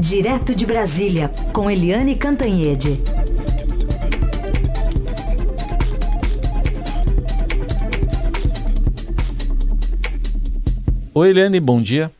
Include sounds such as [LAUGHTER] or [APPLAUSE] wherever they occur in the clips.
Direto de Brasília, com Eliane Cantanhede. Oi, Eliane, bom dia.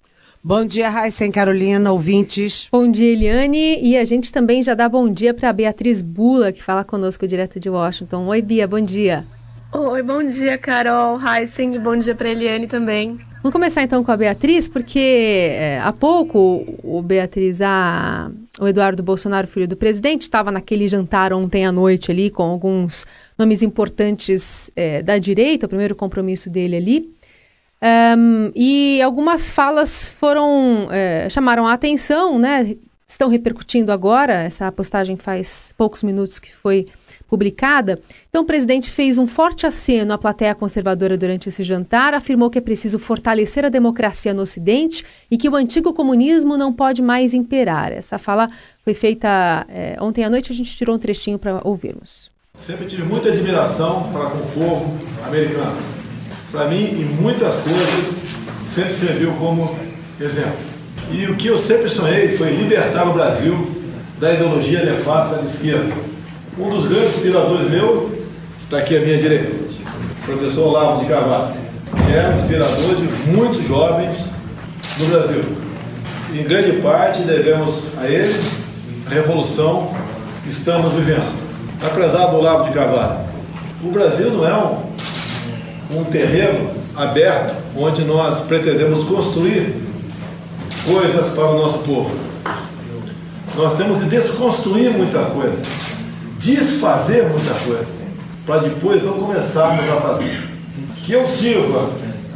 Bom dia, Raíssa e Carolina, ouvintes. Bom dia, Eliane. E a gente também já dá bom dia para a Beatriz Bula, que fala conosco direto de Washington. Oi, Bia, bom dia. Oi, bom dia, Carol, Heissing. Bom dia para Eliane também. Vamos começar então com a Beatriz, porque é, há pouco o Beatriz, a, o Eduardo Bolsonaro, filho do presidente, estava naquele jantar ontem à noite ali com alguns nomes importantes é, da direita, o primeiro compromisso dele ali. Um, e algumas falas foram é, chamaram a atenção, né? Estão repercutindo agora. Essa postagem faz poucos minutos que foi publicada. Então, o presidente fez um forte aceno à plateia conservadora durante esse jantar, afirmou que é preciso fortalecer a democracia no Ocidente e que o antigo comunismo não pode mais imperar. Essa fala foi feita é, ontem à noite. A gente tirou um trechinho para ouvirmos. Sempre tive muita admiração para com o povo americano para mim, em muitas coisas, sempre serviu como exemplo. E o que eu sempre sonhei foi libertar o Brasil da ideologia nefasta da esquerda. Um dos grandes inspiradores meu está aqui à minha direita, o professor Olavo de Carvalho, que é um inspirador de muitos jovens no Brasil. Em grande parte devemos a ele a revolução que estamos vivendo. Apesar do Olavo de Carvalho, o Brasil não é um um terreno aberto onde nós pretendemos construir coisas para o nosso povo. Nós temos que desconstruir muita coisa, desfazer muita coisa, para depois não começarmos a fazer. Que eu sirva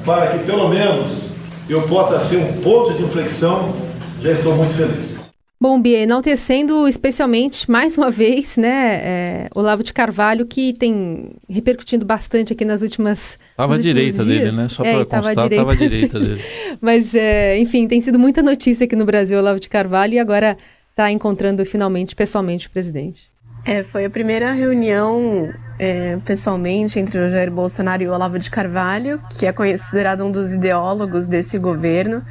para que pelo menos eu possa ser um ponto de inflexão, já estou muito feliz. Bom, Bia, enaltecendo especialmente, mais uma vez, né, é, Olavo de Carvalho, que tem repercutindo bastante aqui nas últimas. Estava à direita dias. dele, né? Só é, para constar, estava à direita dele. [LAUGHS] Mas, é, enfim, tem sido muita notícia aqui no Brasil, Olavo de Carvalho, e agora está encontrando finalmente, pessoalmente, o presidente. É, foi a primeira reunião é, pessoalmente entre o Jair Bolsonaro e o Olavo de Carvalho, que é considerado um dos ideólogos desse governo.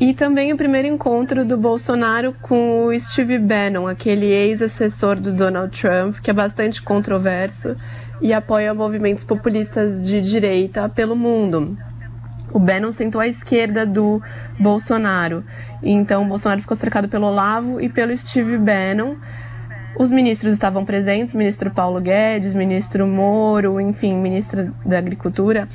E também o primeiro encontro do Bolsonaro com o Steve Bannon, aquele ex-assessor do Donald Trump, que é bastante controverso e apoia movimentos populistas de direita pelo mundo. O Bannon sentou à esquerda do Bolsonaro. Então, o Bolsonaro ficou cercado pelo Olavo e pelo Steve Bannon. Os ministros estavam presentes, ministro Paulo Guedes, ministro Moro, enfim, ministra da Agricultura.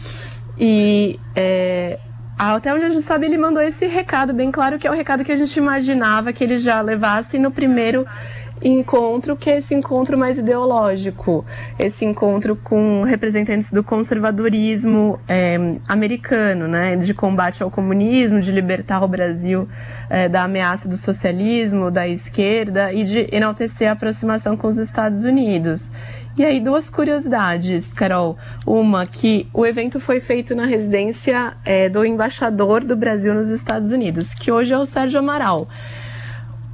E é, até onde a gente sabe, ele mandou esse recado bem claro, que é o recado que a gente imaginava que ele já levasse no primeiro encontro, que é esse encontro mais ideológico, esse encontro com representantes do conservadorismo é, americano, né, de combate ao comunismo, de libertar o Brasil é, da ameaça do socialismo, da esquerda e de enaltecer a aproximação com os Estados Unidos. E aí, duas curiosidades, Carol. Uma, que o evento foi feito na residência é, do embaixador do Brasil nos Estados Unidos, que hoje é o Sérgio Amaral.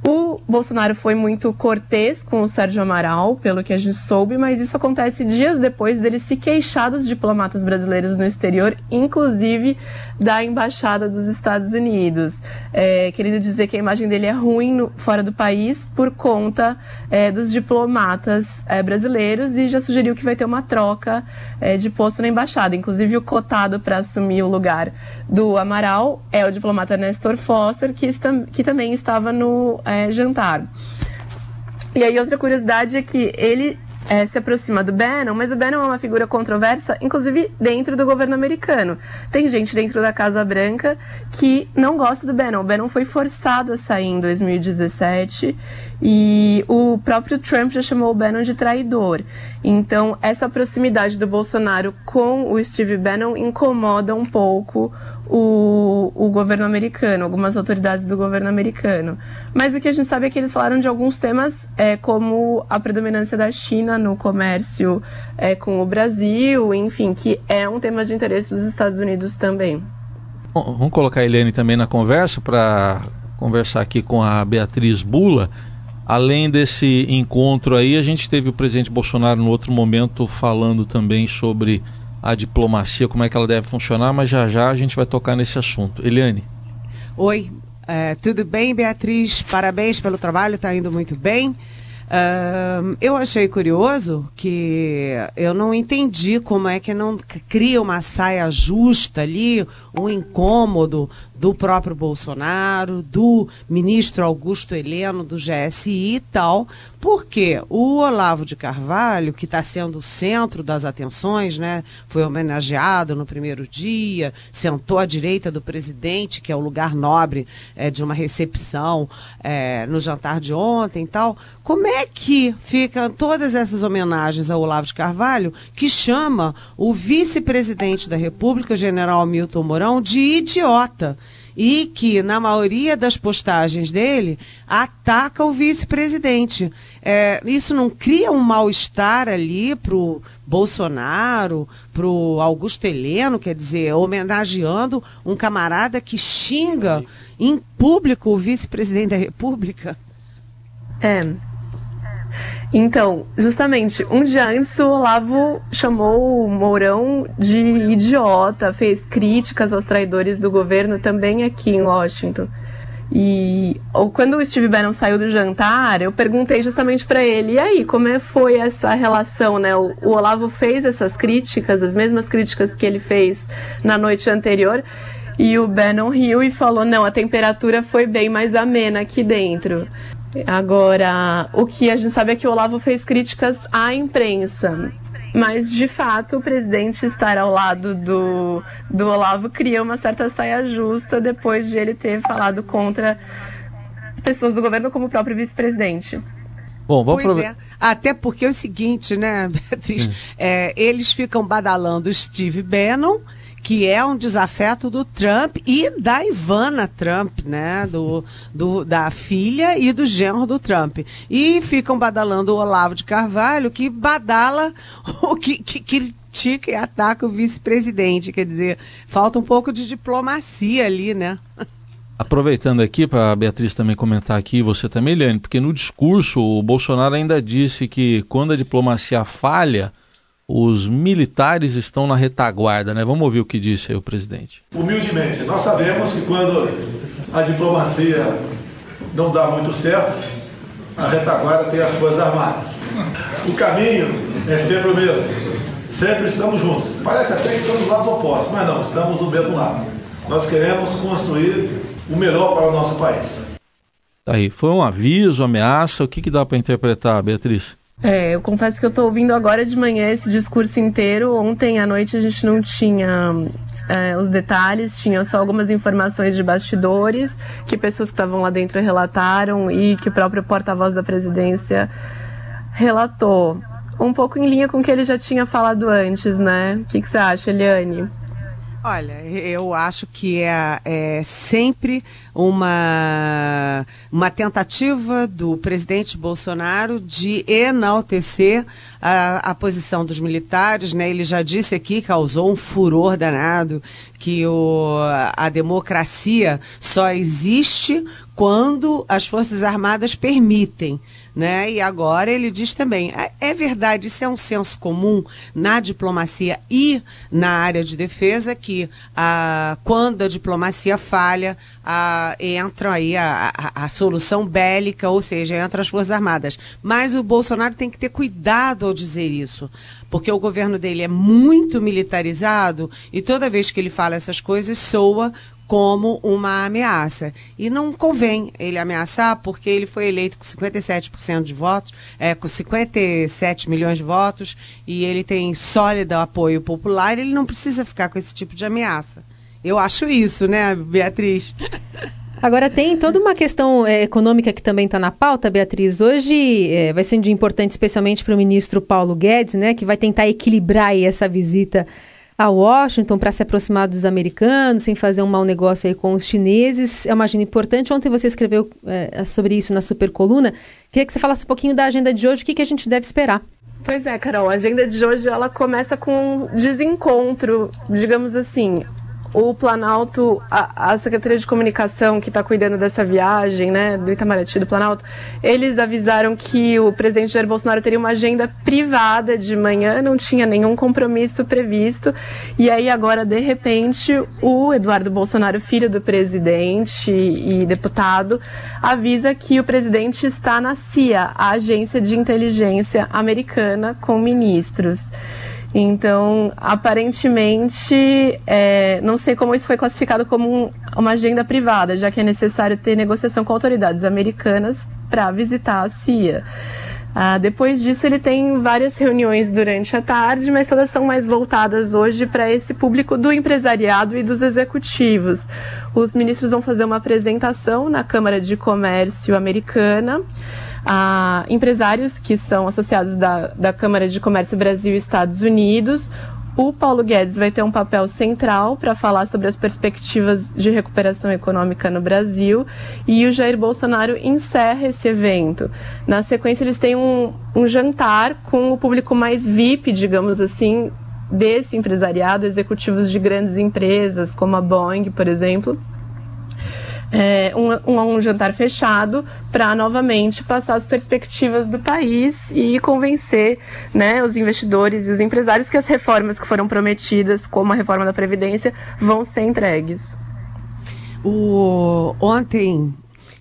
O Bolsonaro foi muito cortês com o Sérgio Amaral, pelo que a gente soube, mas isso acontece dias depois dele se queixar dos diplomatas brasileiros no exterior, inclusive da embaixada dos Estados Unidos, é, querendo dizer que a imagem dele é ruim no, fora do país por conta é, dos diplomatas é, brasileiros e já sugeriu que vai ter uma troca é, de posto na embaixada. Inclusive, o cotado para assumir o lugar do Amaral é o diplomata Nestor Foster, que, está, que também estava no é, jantar. E aí, outra curiosidade é que ele é, se aproxima do Bannon, mas o Bannon é uma figura controversa, inclusive dentro do governo americano. Tem gente dentro da Casa Branca que não gosta do Bannon. O Bannon foi forçado a sair em 2017 e o próprio Trump já chamou o Bannon de traidor. Então, essa proximidade do Bolsonaro com o Steve Bannon incomoda um pouco o, o governo americano, algumas autoridades do governo americano. Mas o que a gente sabe é que eles falaram de alguns temas, é, como a predominância da China no comércio é, com o Brasil, enfim, que é um tema de interesse dos Estados Unidos também. Bom, vamos colocar a Helene também na conversa para conversar aqui com a Beatriz Bula. Além desse encontro aí, a gente teve o presidente Bolsonaro no outro momento falando também sobre a diplomacia, como é que ela deve funcionar, mas já já a gente vai tocar nesse assunto. Eliane. Oi, É, tudo bem, Beatriz? Parabéns pelo trabalho, está indo muito bem. Eu achei curioso que eu não entendi como é que não cria uma saia justa ali, um incômodo do próprio Bolsonaro, do ministro Augusto Heleno, do GSI e tal, porque o Olavo de Carvalho, que está sendo o centro das atenções, né, foi homenageado no primeiro dia, sentou à direita do presidente, que é o lugar nobre é, de uma recepção é, no jantar de ontem e tal. Como é que ficam todas essas homenagens ao Olavo de Carvalho, que chama o vice-presidente da República, o general Milton Mourão, de idiota? e que, na maioria das postagens dele, ataca o vice-presidente. É, isso não cria um mal-estar ali para o Bolsonaro, para o Augusto Heleno, quer dizer, homenageando um camarada que xinga em público o vice-presidente da República? É, então, justamente, um dia antes o Olavo chamou o Mourão de idiota, fez críticas aos traidores do governo também aqui em Washington. E ou quando o Steve Bannon saiu do jantar, eu perguntei justamente para ele: e aí, como é, foi essa relação, né? O, o Olavo fez essas críticas, as mesmas críticas que ele fez na noite anterior, e o Bannon riu e falou: não, a temperatura foi bem mais amena aqui dentro. Agora, o que a gente sabe é que o Olavo fez críticas à imprensa. Mas, de fato, o presidente estar ao lado do, do Olavo cria uma certa saia justa depois de ele ter falado contra pessoas do governo, como o próprio vice-presidente. Bom, vamos pois é. Até porque é o seguinte, né, [LAUGHS] Beatriz? Hum. É, eles ficam badalando Steve Bannon que é um desafeto do Trump e da Ivana Trump, né? Do, do, da filha e do genro do Trump. E ficam badalando o Olavo de Carvalho, que badala [LAUGHS] o que, que, que critica e ataca o vice-presidente. Quer dizer, falta um pouco de diplomacia ali, né? Aproveitando aqui para a Beatriz também comentar aqui, você também, Eliane, porque no discurso o Bolsonaro ainda disse que quando a diplomacia falha, os militares estão na retaguarda, né? Vamos ouvir o que disse aí o presidente. Humildemente, nós sabemos que quando a diplomacia não dá muito certo, a retaguarda tem as Forças Armadas. O caminho é sempre o mesmo. Sempre estamos juntos. Parece até que estamos lados opostos, mas não, estamos do mesmo lado. Nós queremos construir o melhor para o nosso país. Aí, foi um aviso, ameaça, o que, que dá para interpretar, Beatriz? É, eu confesso que eu estou ouvindo agora de manhã esse discurso inteiro. Ontem à noite a gente não tinha é, os detalhes, tinha só algumas informações de bastidores que pessoas que estavam lá dentro relataram e que o próprio porta-voz da presidência relatou. Um pouco em linha com o que ele já tinha falado antes, né? O que, que você acha, Eliane? Olha, eu acho que é, é, sempre uma, uma tentativa do presidente Bolsonaro de enaltecer a, a posição dos militares. Né? Ele já disse aqui, causou um furor danado, que o, a democracia só existe quando as Forças Armadas permitem né? E agora ele diz também, é, é verdade, isso é um senso comum na diplomacia e na área de defesa que a, quando a diplomacia falha, a, entra aí a, a, a, solução bélica, ou seja, entra as Forças Armadas. Mas o Bolsonaro tem que ter cuidado ao dizer isso, porque o governo dele é muito militarizado e toda vez que ele fala essas coisas soa como uma ameaça. E não convém ele ameaçar, porque ele foi eleito com 57% de votos, é, com 57 milhões de votos, e ele tem sólido apoio popular, ele não precisa ficar com esse tipo de ameaça. Eu acho isso, né, Beatriz? Agora tem toda uma questão é, econômica que também está na pauta, Beatriz. Hoje é, vai ser um dia importante, especialmente para o ministro Paulo Guedes, né, que vai tentar equilibrar essa visita a Washington para se aproximar dos americanos, sem fazer um mau negócio aí com os chineses. É uma agenda importante. Ontem você escreveu é, sobre isso na super coluna. Queria que você falasse um pouquinho da agenda de hoje, o que, que a gente deve esperar. Pois é, Carol, a agenda de hoje ela começa com um desencontro, digamos assim. O Planalto, a, a Secretaria de Comunicação que está cuidando dessa viagem, né, do Itamaraty do Planalto, eles avisaram que o presidente Jair Bolsonaro teria uma agenda privada de manhã, não tinha nenhum compromisso previsto. E aí agora, de repente, o Eduardo Bolsonaro, filho do presidente e deputado, avisa que o presidente está na CIA, a agência de inteligência americana, com ministros. Então, aparentemente, é, não sei como isso foi classificado como um, uma agenda privada, já que é necessário ter negociação com autoridades americanas para visitar a CIA. Ah, depois disso, ele tem várias reuniões durante a tarde, mas todas são mais voltadas hoje para esse público do empresariado e dos executivos. Os ministros vão fazer uma apresentação na Câmara de Comércio americana a empresários que são associados da, da Câmara de Comércio Brasil e Estados Unidos. O Paulo Guedes vai ter um papel central para falar sobre as perspectivas de recuperação econômica no Brasil e o Jair Bolsonaro encerra esse evento. Na sequência, eles têm um, um jantar com o público mais VIP, digamos assim, desse empresariado, executivos de grandes empresas, como a Boeing, por exemplo é, um, um, um, jantar fechado para novamente passar as perspectivas do país e convencer né, os investidores e os empresários que as reformas que foram prometidas, como a reforma da Previdência, vão ser entregues. O, ontem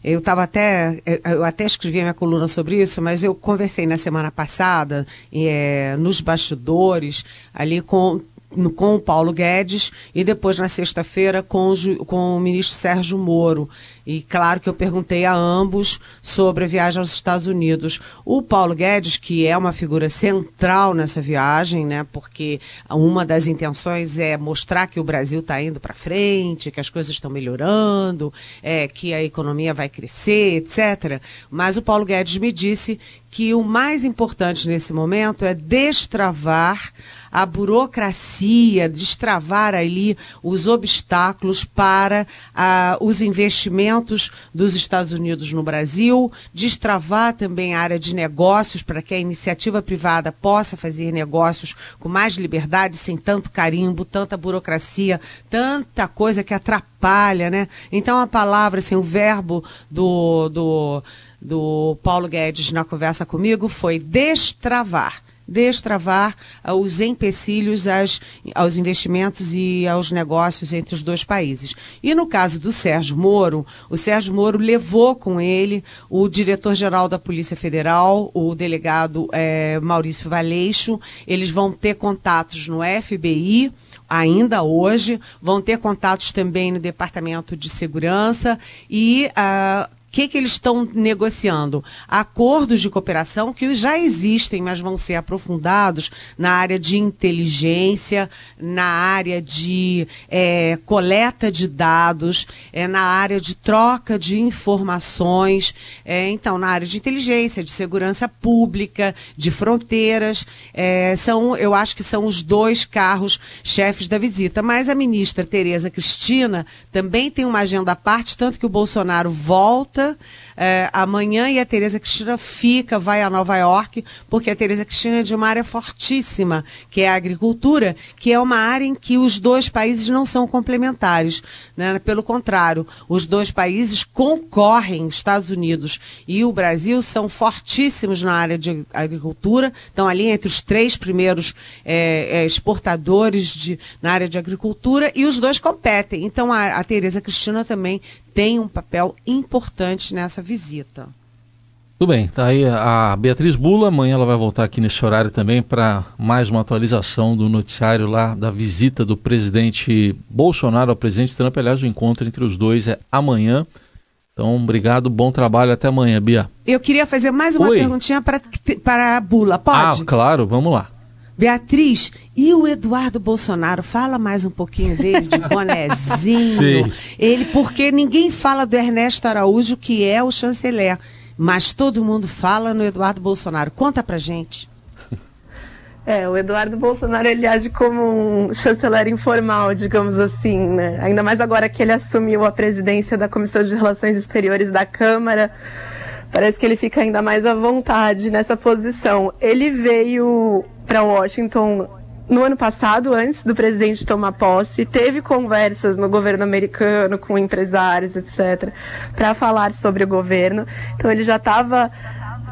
eu estava até, eu até escrevi a minha coluna sobre isso, mas eu conversei na semana passada, é, nos bastidores, ali com no, com o Paulo Guedes e depois na sexta-feira com, com o ministro Sérgio Moro. E claro que eu perguntei a ambos sobre a viagem aos Estados Unidos. O Paulo Guedes, que é uma figura central nessa viagem, né, porque uma das intenções é mostrar que o Brasil está indo para frente, que as coisas estão melhorando, é, que a economia vai crescer, etc. Mas o Paulo Guedes me disse que o mais importante nesse momento é destravar a burocracia, destravar ali os obstáculos para ah, os investimentos dos Estados Unidos no Brasil, destravar também a área de negócios para que a iniciativa privada possa fazer negócios com mais liberdade, sem tanto carimbo, tanta burocracia, tanta coisa que atrapalha, né? Então a palavra, assim, o verbo do, do do Paulo Guedes na conversa comigo foi destravar destravar uh, os empecilhos às, aos investimentos e aos negócios entre os dois países. E no caso do Sérgio Moro, o Sérgio Moro levou com ele o diretor-geral da Polícia Federal, o delegado é, Maurício Valeixo. Eles vão ter contatos no FBI ainda hoje, vão ter contatos também no Departamento de Segurança e uh, que, que eles estão negociando? Acordos de cooperação que já existem, mas vão ser aprofundados na área de inteligência, na área de é, coleta de dados, é, na área de troca de informações, é, então, na área de inteligência, de segurança pública, de fronteiras. É, são, eu acho que são os dois carros chefes da visita. Mas a ministra Tereza Cristina também tem uma agenda à parte, tanto que o Bolsonaro volta volta é, amanhã e a Tereza Cristina fica, vai a Nova York, porque a Tereza Cristina é de uma área fortíssima, que é a agricultura, que é uma área em que os dois países não são complementares. Né? Pelo contrário, os dois países concorrem, Estados Unidos e o Brasil, são fortíssimos na área de agricultura, estão ali entre os três primeiros é, é, exportadores de, na área de agricultura e os dois competem. Então a, a Tereza Cristina também tem um papel importante nessa visita. Tudo bem, tá aí a Beatriz Bula, amanhã ela vai voltar aqui nesse horário também para mais uma atualização do noticiário lá da visita do presidente Bolsonaro ao presidente Trump. Aliás, o encontro entre os dois é amanhã. Então, obrigado, bom trabalho, até amanhã, Bia. Eu queria fazer mais uma Oi. perguntinha para a Bula, pode? Ah, claro, vamos lá. Beatriz, e o Eduardo Bolsonaro? Fala mais um pouquinho dele, de [LAUGHS] bonezinho. Ele, porque ninguém fala do Ernesto Araújo, que é o chanceler. Mas todo mundo fala no Eduardo Bolsonaro. Conta pra gente. É, o Eduardo Bolsonaro ele age como um chanceler informal, digamos assim, né? Ainda mais agora que ele assumiu a presidência da Comissão de Relações Exteriores da Câmara. Parece que ele fica ainda mais à vontade nessa posição. Ele veio para Washington no ano passado, antes do presidente tomar posse, teve conversas no governo americano com empresários, etc., para falar sobre o governo. Então ele já estava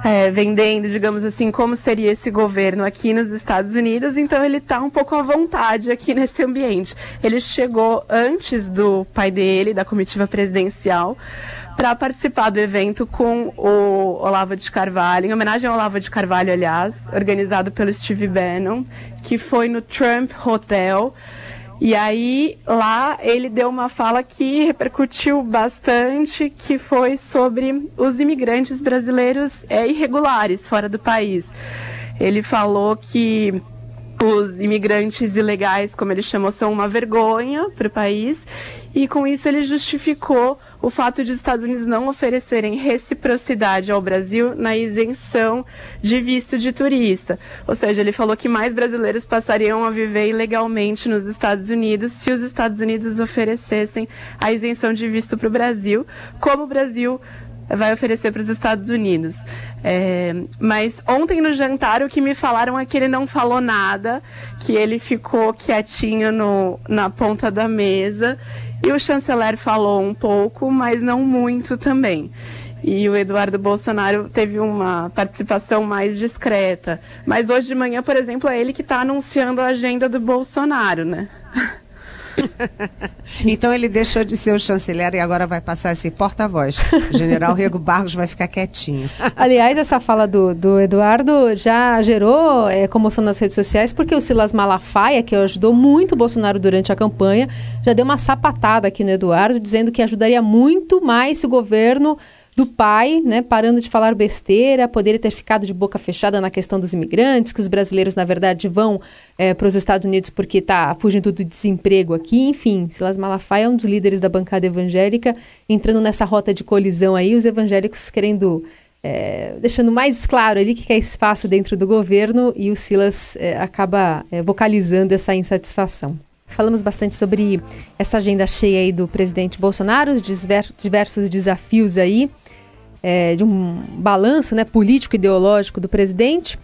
é, vendendo, digamos assim, como seria esse governo aqui nos Estados Unidos, então ele está um pouco à vontade aqui nesse ambiente. Ele chegou antes do pai dele, da comitiva presidencial, para participar do evento com o Olavo de Carvalho, em homenagem ao Olavo de Carvalho, aliás, organizado pelo Steve Bannon, que foi no Trump Hotel. E aí, lá, ele deu uma fala que repercutiu bastante, que foi sobre os imigrantes brasileiros é, irregulares fora do país. Ele falou que os imigrantes ilegais, como ele chamou, são uma vergonha para o país, e com isso ele justificou o fato de os Estados Unidos não oferecerem reciprocidade ao Brasil na isenção de visto de turista. Ou seja, ele falou que mais brasileiros passariam a viver ilegalmente nos Estados Unidos se os Estados Unidos oferecessem a isenção de visto para o Brasil, como o Brasil vai oferecer para os Estados Unidos. É, mas ontem no jantar o que me falaram é que ele não falou nada, que ele ficou quietinho no, na ponta da mesa e o chanceler falou um pouco, mas não muito também. E o Eduardo Bolsonaro teve uma participação mais discreta. Mas hoje de manhã, por exemplo, é ele que está anunciando a agenda do Bolsonaro, né? [LAUGHS] [LAUGHS] então ele deixou de ser o chanceler e agora vai passar a ser porta-voz. O general [LAUGHS] Rego Barros vai ficar quietinho. [LAUGHS] Aliás, essa fala do, do Eduardo já gerou é, comoção nas redes sociais, porque o Silas Malafaia, que ajudou muito o Bolsonaro durante a campanha, já deu uma sapatada aqui no Eduardo, dizendo que ajudaria muito mais se o governo do pai, né, parando de falar besteira, poderia ter ficado de boca fechada na questão dos imigrantes, que os brasileiros, na verdade, vão é, para os Estados Unidos porque está fugindo do desemprego aqui. Enfim, Silas Malafaia é um dos líderes da bancada evangélica, entrando nessa rota de colisão aí, os evangélicos querendo, é, deixando mais claro ali que quer espaço dentro do governo e o Silas é, acaba é, vocalizando essa insatisfação. Falamos bastante sobre essa agenda cheia aí do presidente Bolsonaro, os diversos desafios aí é, de um balanço né, político-ideológico do presidente.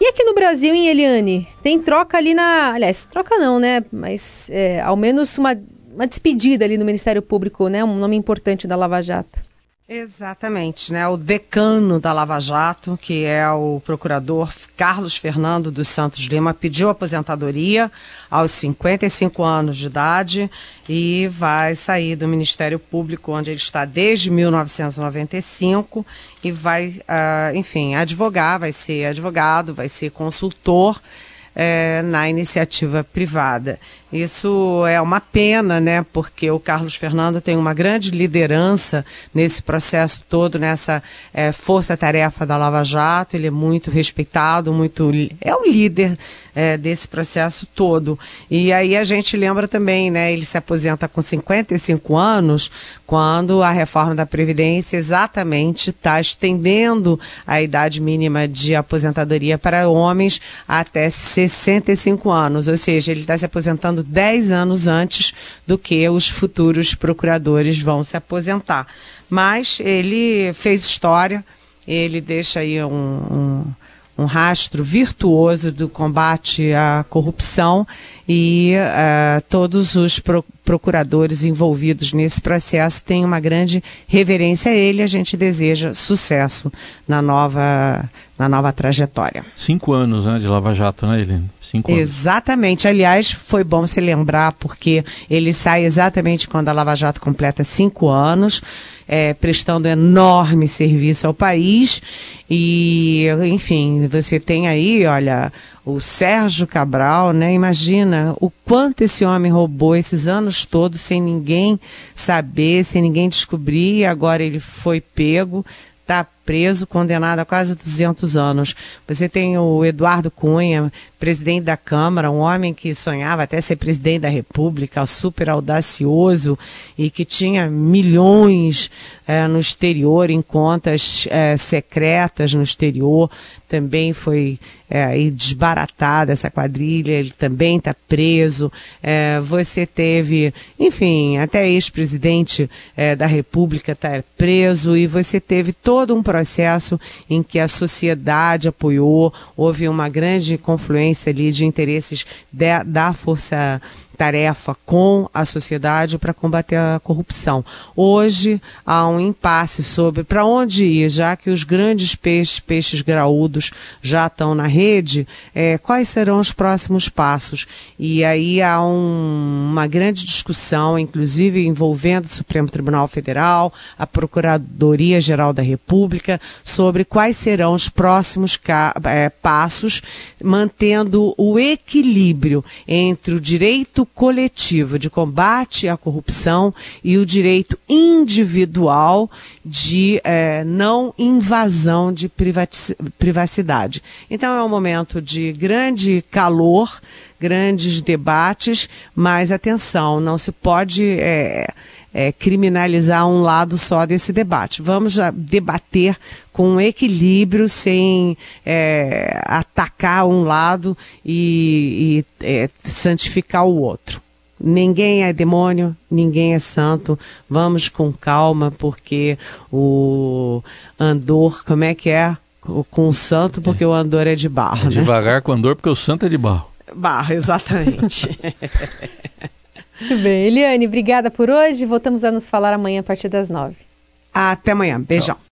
E aqui no Brasil, em Eliane, tem troca ali na. Aliás, troca não, né? Mas é, ao menos uma, uma despedida ali no Ministério Público, né? Um nome importante da Lava Jato. Exatamente, né? O decano da Lava Jato, que é o procurador Carlos Fernando dos Santos Lima, pediu aposentadoria aos 55 anos de idade e vai sair do Ministério Público, onde ele está desde 1995, e vai, uh, enfim, advogar, vai ser advogado, vai ser consultor é, na iniciativa privada. Isso é uma pena, né? Porque o Carlos Fernando tem uma grande liderança nesse processo todo, nessa é, força-tarefa da Lava Jato. Ele é muito respeitado, muito é o líder é, desse processo todo. E aí a gente lembra também, né? Ele se aposenta com 55 anos, quando a reforma da Previdência exatamente está estendendo a idade mínima de aposentadoria para homens até 65 anos. Ou seja, ele está se aposentando 10 anos antes do que os futuros procuradores vão se aposentar. Mas ele fez história, ele deixa aí um, um um rastro virtuoso do combate à corrupção e uh, todos os pro procuradores envolvidos nesse processo têm uma grande reverência a ele. A gente deseja sucesso na nova, na nova trajetória. Cinco anos né, de Lava Jato, né, Helene? Cinco anos. Exatamente. Aliás, foi bom se lembrar, porque ele sai exatamente quando a Lava Jato completa cinco anos, é, prestando enorme serviço ao país. E, enfim, você tem aí, olha, o Sérgio Cabral, né? Imagina o quanto esse homem roubou esses anos todos sem ninguém saber, sem ninguém descobrir, agora ele foi pego está preso, condenado a quase 200 anos. Você tem o Eduardo Cunha, presidente da Câmara, um homem que sonhava até ser presidente da República, super audacioso e que tinha milhões é, no exterior, em contas é, secretas no exterior. Também foi é, desbaratada essa quadrilha, ele também está preso. É, você teve, enfim, até ex-presidente da República está preso e você teve todo um processo em que a sociedade apoiou, houve uma grande confluência ali de interesses de, da força tarefa com a sociedade para combater a corrupção. Hoje há um impasse sobre para onde ir, já que os grandes peixes, peixes graúdos, já estão na rede, é, quais serão os próximos passos? E aí há um, uma grande discussão, inclusive envolvendo o Supremo Tribunal Federal, a Procuradoria Geral da República, sobre quais serão os próximos é, passos, mantendo o equilíbrio entre o direito coletivo de combate à corrupção e o direito individual de é, não invasão de privacidade. Então é um momento de grande calor, grandes debates, mas atenção, não se pode é, é, criminalizar um lado só desse debate. Vamos debater com equilíbrio, sem é, atacar um lado e, e é, santificar o outro. Ninguém é demônio, ninguém é santo. Vamos com calma, porque o Andor, como é que é? Com o santo, porque o Andor é de barro. É né? Devagar com o Andor, porque o santo é de barro. Barro, exatamente. [LAUGHS] Muito bem. Eliane, obrigada por hoje. Voltamos a nos falar amanhã a partir das nove. Até amanhã. Beijão. Tchau.